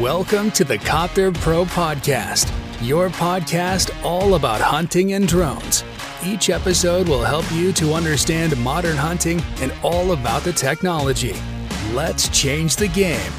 Welcome to the Copter Pro Podcast, your podcast all about hunting and drones. Each episode will help you to understand modern hunting and all about the technology. Let's change the game.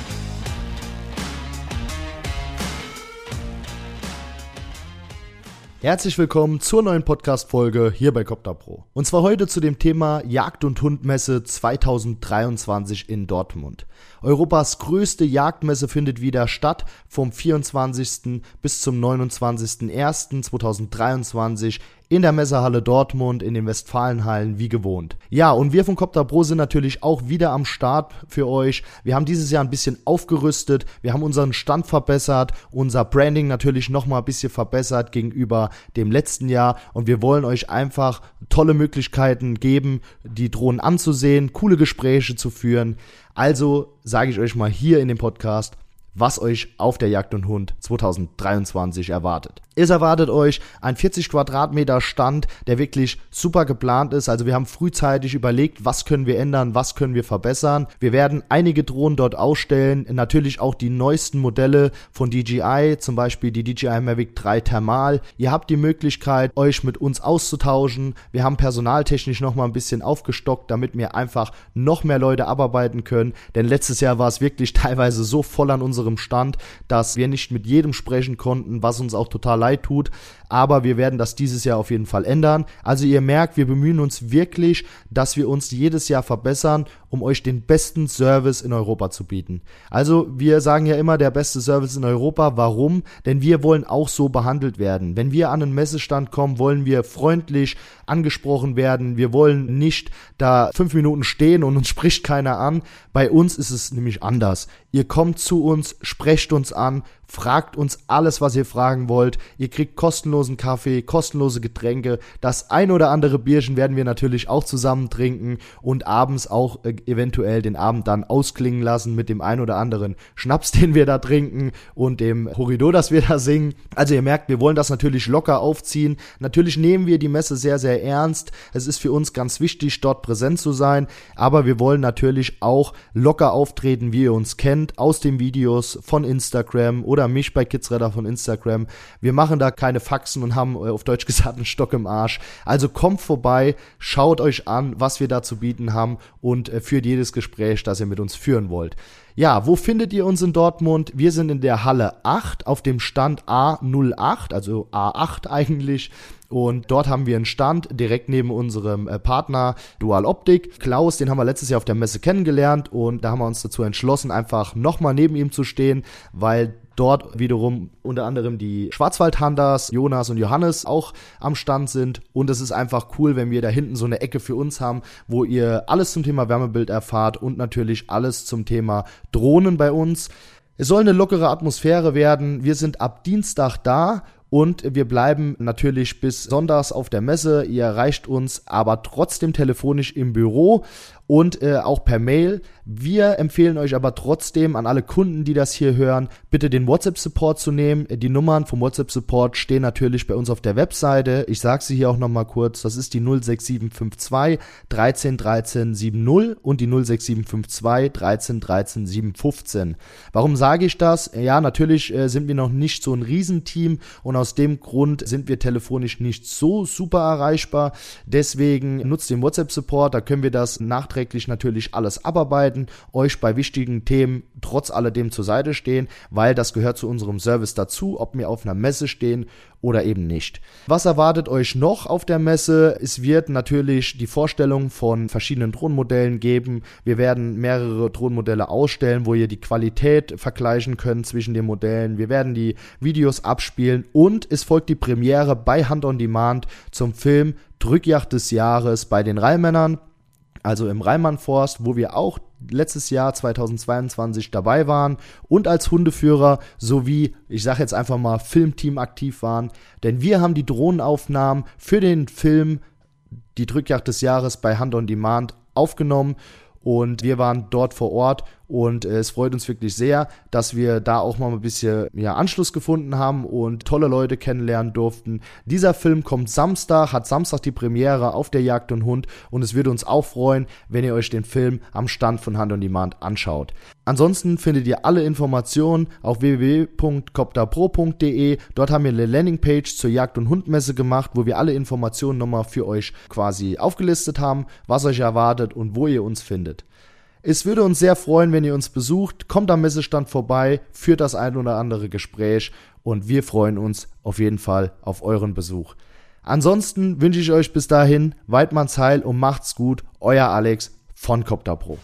Herzlich willkommen zur neuen Podcast-Folge hier bei Copter Pro. Und zwar heute zu dem Thema Jagd- und Hundmesse 2023 in Dortmund. Europas größte Jagdmesse findet wieder statt vom 24. bis zum 29.01.2023 in der Messehalle Dortmund, in den Westfalenhallen wie gewohnt. Ja, und wir von Copter Pro sind natürlich auch wieder am Start für euch. Wir haben dieses Jahr ein bisschen aufgerüstet, wir haben unseren Stand verbessert, unser Branding natürlich nochmal ein bisschen verbessert gegenüber dem letzten Jahr und wir wollen euch einfach tolle Möglichkeiten geben, die Drohnen anzusehen, coole Gespräche zu führen. Also sage ich euch mal hier in dem Podcast, was euch auf der Jagd und Hund 2023 erwartet. Es erwartet euch ein 40 Quadratmeter Stand, der wirklich super geplant ist. Also wir haben frühzeitig überlegt, was können wir ändern, was können wir verbessern. Wir werden einige Drohnen dort ausstellen, natürlich auch die neuesten Modelle von DJI, zum Beispiel die DJI Mavic 3 Thermal. Ihr habt die Möglichkeit, euch mit uns auszutauschen. Wir haben personaltechnisch noch mal ein bisschen aufgestockt, damit wir einfach noch mehr Leute abarbeiten können. Denn letztes Jahr war es wirklich teilweise so voll an unserem Stand, dass wir nicht mit jedem sprechen konnten, was uns auch total leid tut. Aber wir werden das dieses Jahr auf jeden Fall ändern. Also ihr merkt, wir bemühen uns wirklich, dass wir uns jedes Jahr verbessern, um euch den besten Service in Europa zu bieten. Also wir sagen ja immer der beste Service in Europa. Warum? Denn wir wollen auch so behandelt werden. Wenn wir an einen Messestand kommen, wollen wir freundlich angesprochen werden. Wir wollen nicht da fünf Minuten stehen und uns spricht keiner an. Bei uns ist es nämlich anders. Ihr kommt zu uns, sprecht uns an, fragt uns alles, was ihr fragen wollt. Ihr kriegt kostenlosen Kaffee, kostenlose Getränke. Das ein oder andere Bierchen werden wir natürlich auch zusammen trinken und abends auch äh, eventuell den Abend dann ausklingen lassen mit dem ein oder anderen Schnaps, den wir da trinken und dem Horridor, das wir da singen. Also ihr merkt, wir wollen das natürlich locker aufziehen. Natürlich nehmen wir die Messe sehr, sehr ernst. Es ist für uns ganz wichtig, dort präsent zu sein, aber wir wollen natürlich auch locker auftreten, wie ihr uns kennt, aus den Videos von Instagram oder mich bei Kidsradar von Instagram. Wir machen da keine Faxen und haben äh, auf Deutsch gesagt einen Stock im Arsch. Also kommt vorbei, schaut euch an, was wir da zu bieten haben und äh, führt jedes Gespräch, das ihr mit uns führen wollt. Ja, wo findet ihr uns in Dortmund? Wir sind in der Halle 8 auf dem Stand A08, also A8 eigentlich. Und dort haben wir einen Stand direkt neben unserem äh, Partner Dual Optik. Klaus, den haben wir letztes Jahr auf der Messe kennengelernt und da haben wir uns dazu entschlossen, einfach nochmal neben ihm zu stehen, weil dort wiederum unter anderem die Schwarzwaldhanders, Jonas und Johannes auch am Stand sind. Und es ist einfach cool, wenn wir da hinten so eine Ecke für uns haben, wo ihr alles zum Thema Wärmebild erfahrt und natürlich alles zum Thema Drohnen bei uns. Es soll eine lockere Atmosphäre werden. Wir sind ab Dienstag da und wir bleiben natürlich bis sonntags auf der Messe. Ihr erreicht uns aber trotzdem telefonisch im Büro und äh, auch per Mail. Wir empfehlen euch aber trotzdem an alle Kunden, die das hier hören, bitte den WhatsApp-Support zu nehmen. Die Nummern vom WhatsApp-Support stehen natürlich bei uns auf der Webseite. Ich sage sie hier auch nochmal kurz. Das ist die 06752 13 13 70 und die 06752 13 13 715. Warum sage ich das? Ja, natürlich äh, sind wir noch nicht so ein Riesenteam und aus dem Grund sind wir telefonisch nicht so super erreichbar. Deswegen nutzt den WhatsApp-Support, da können wir das nachträglich natürlich alles abarbeiten euch bei wichtigen Themen trotz alledem zur Seite stehen, weil das gehört zu unserem Service dazu, ob wir auf einer Messe stehen oder eben nicht. Was erwartet euch noch auf der Messe? Es wird natürlich die Vorstellung von verschiedenen Drohnenmodellen geben. Wir werden mehrere Drohnenmodelle ausstellen, wo ihr die Qualität vergleichen könnt zwischen den Modellen. Wir werden die Videos abspielen und es folgt die Premiere bei Hand on Demand zum Film Drückjacht des Jahres bei den Rheinmännern also im Rheinmannforst, wo wir auch letztes Jahr 2022 dabei waren und als Hundeführer sowie, ich sage jetzt einfach mal, Filmteam aktiv waren. Denn wir haben die Drohnenaufnahmen für den Film Die Drückjagd des Jahres bei Hand on Demand aufgenommen und wir waren dort vor Ort und äh, es freut uns wirklich sehr, dass wir da auch mal ein bisschen ja, Anschluss gefunden haben und tolle Leute kennenlernen durften. Dieser Film kommt Samstag, hat Samstag die Premiere auf der Jagd und Hund und es würde uns auch freuen, wenn ihr euch den Film am Stand von Hand on Demand anschaut. Ansonsten findet ihr alle Informationen auf www.copterpro.de. Dort haben wir eine Landingpage zur Jagd- und Hundmesse gemacht, wo wir alle Informationen nochmal für euch quasi aufgelistet haben, was euch erwartet und wo ihr uns findet. Es würde uns sehr freuen, wenn ihr uns besucht. Kommt am Messestand vorbei, führt das ein oder andere Gespräch und wir freuen uns auf jeden Fall auf euren Besuch. Ansonsten wünsche ich euch bis dahin Weidmanns Heil und macht's gut. Euer Alex von Copter Pro.